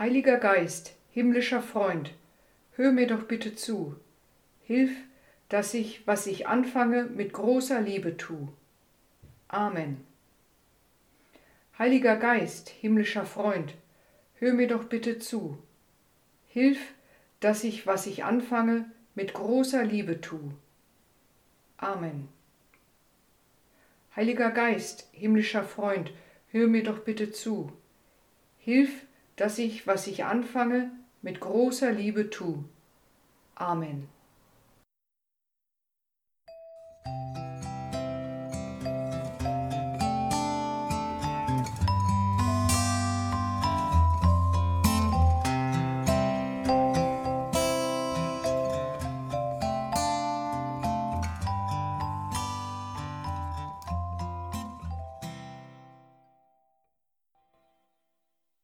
Heiliger Geist, himmlischer Freund, hör mir doch bitte zu. Hilf, dass ich, was ich anfange, mit großer Liebe tu. Amen. Heiliger Geist, himmlischer Freund, hör mir doch bitte zu. Hilf, dass ich, was ich anfange, mit großer Liebe tu. Amen. Heiliger Geist, himmlischer Freund, hör mir doch bitte zu. Hilf, dass ich, was ich anfange, mit großer Liebe tu. Amen.